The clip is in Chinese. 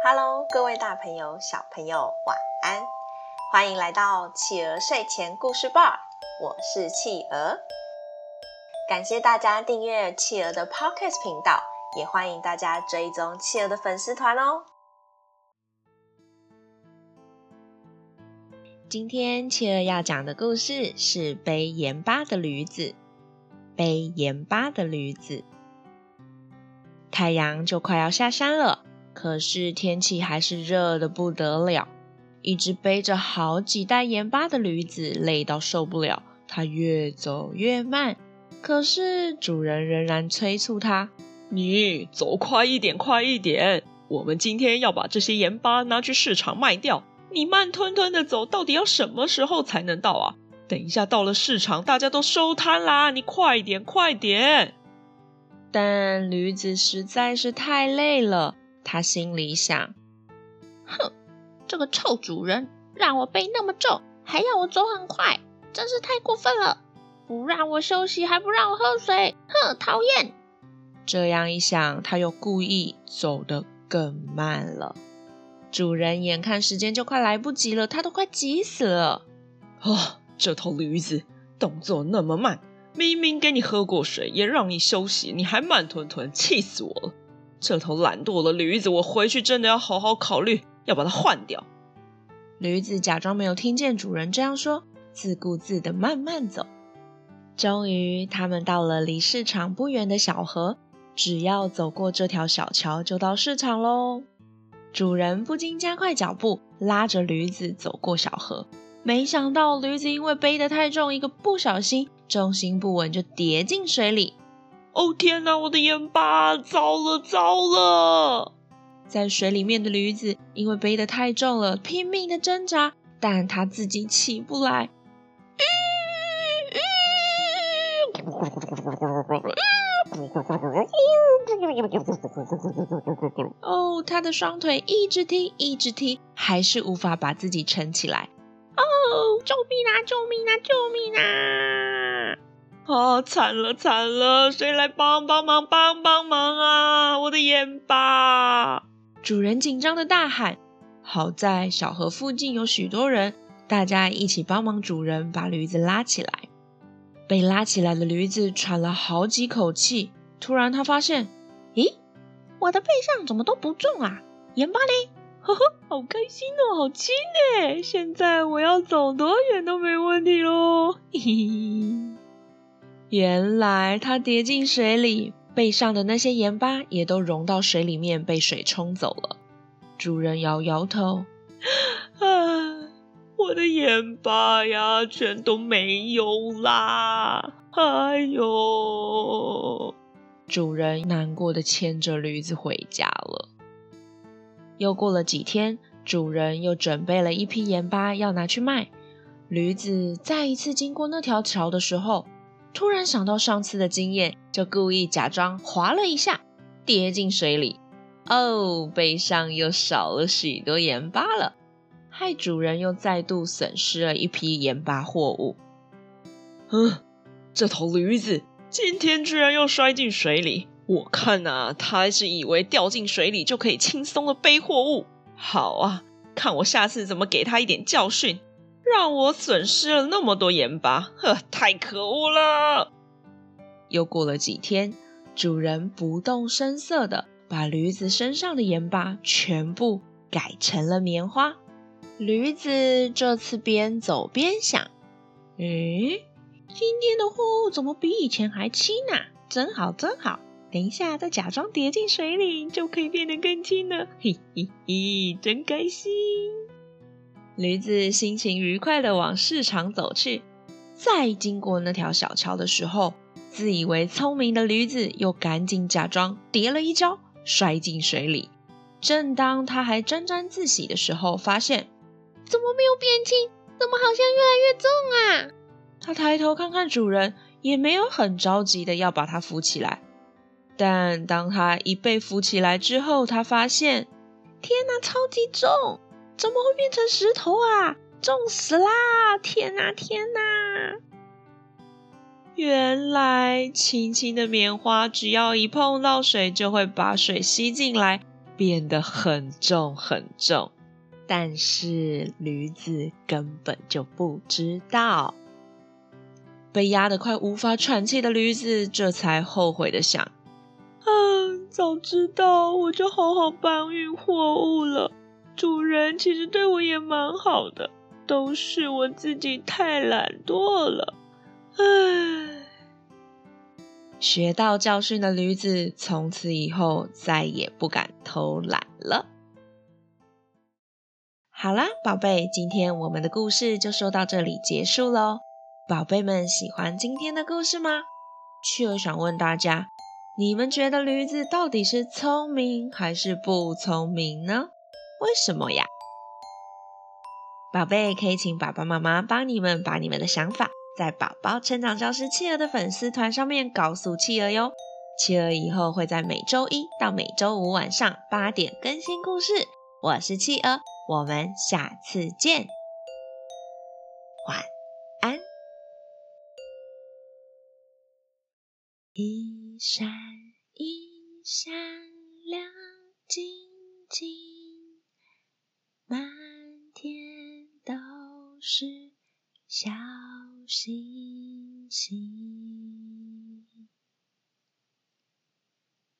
Hello，各位大朋友、小朋友，晚安！欢迎来到企鹅睡前故事吧，我是企鹅。感谢大家订阅企鹅的 Podcast 频道，也欢迎大家追踪企鹅的粉丝团哦。今天企鹅要讲的故事是背盐巴的驴子。背盐巴的驴子。太阳就快要下山了，可是天气还是热得不得了。一只背着好几袋盐巴的驴子累到受不了，它越走越慢。可是主人仍然催促它：“你走快一点，快一点！我们今天要把这些盐巴拿去市场卖掉。”你慢吞吞的走，到底要什么时候才能到啊？等一下到了市场，大家都收摊啦！你快点，快点！但驴子实在是太累了，他心里想：哼，这个臭主人让我背那么重，还要我走很快，真是太过分了！不让我休息，还不让我喝水，哼，讨厌！这样一想，他又故意走得更慢了。主人眼看时间就快来不及了，他都快急死了。哦，这头驴子动作那么慢，明明给你喝过水，也让你休息，你还慢吞吞，气死我了！这头懒惰的驴子，我回去真的要好好考虑，要把它换掉。驴子假装没有听见主人这样说，自顾自地慢慢走。终于，他们到了离市场不远的小河，只要走过这条小桥，就到市场喽。主人不禁加快脚步，拉着驴子走过小河。没想到驴子因为背得太重，一个不小心，重心不稳就跌进水里。哦天哪，我的盐巴！糟了糟了！在水里面的驴子因为背得太重了，拼命的挣扎，但他自己起不来。哦，他的双腿一直踢，一直踢，还是无法把自己撑起来。哦，救命啊！救命啊！救命啊！啊，惨了惨了！谁来帮帮忙？帮帮忙啊！我的盐巴！主人紧张的大喊。好在小河附近有许多人，大家一起帮忙主人把驴子拉起来。被拉起来的驴子喘了好几口气。突然，他发现，咦，我的背上怎么都不重啊？盐巴呢？呵呵，好开心哦，好轻诶！现在我要走多远都没问题喽。嘿嘿，原来他跌进水里，背上的那些盐巴也都融到水里面，被水冲走了。主人摇摇头，啊，我的盐巴呀，全都没有啦！哎呦！主人难过的牵着驴子回家了。又过了几天，主人又准备了一批盐巴要拿去卖。驴子再一次经过那条桥的时候，突然想到上次的经验，就故意假装滑了一下，跌进水里。哦，背上又少了许多盐巴了，害主人又再度损失了一批盐巴货物。嗯，这头驴子。今天居然又摔进水里，我看啊，他是以为掉进水里就可以轻松的背货物。好啊，看我下次怎么给他一点教训，让我损失了那么多盐巴，呵，太可恶了！又过了几天，主人不动声色的把驴子身上的盐巴全部改成了棉花。驴子这次边走边想：诶。今天的货物怎么比以前还轻呢？真好，真好！等一下再假装跌进水里，就可以变得更轻了。嘿嘿嘿，真开心！驴子心情愉快地往市场走去。再经过那条小桥的时候，自以为聪明的驴子又赶紧假装跌了一跤，摔进水里。正当他还沾沾自喜的时候，发现怎么没有变轻？怎么好像越来越重啊？他抬头看看主人，也没有很着急的要把他扶起来。但当他一被扶起来之后，他发现，天哪，超级重！怎么会变成石头啊？重死啦！天哪，天哪！原来轻轻的棉花，只要一碰到水，就会把水吸进来，变得很重很重。但是驴子根本就不知道，被压得快无法喘气的驴子这才后悔的想：啊，早知道我就好好搬运货物了。主人其实对我也蛮好的，都是我自己太懒惰了。唉，学到教训的驴子从此以后再也不敢偷懒了。好啦，宝贝，今天我们的故事就说到这里结束喽。宝贝们喜欢今天的故事吗？企鹅想问大家，你们觉得驴子到底是聪明还是不聪明呢？为什么呀？宝贝，可以请爸爸妈妈帮你们把你们的想法在宝宝成长教室企鹅的粉丝团上面告诉企鹅哟。企鹅以后会在每周一到每周五晚上八点更新故事。我是企鹅。我们下次见，晚安。一闪一闪亮晶晶，是小星星。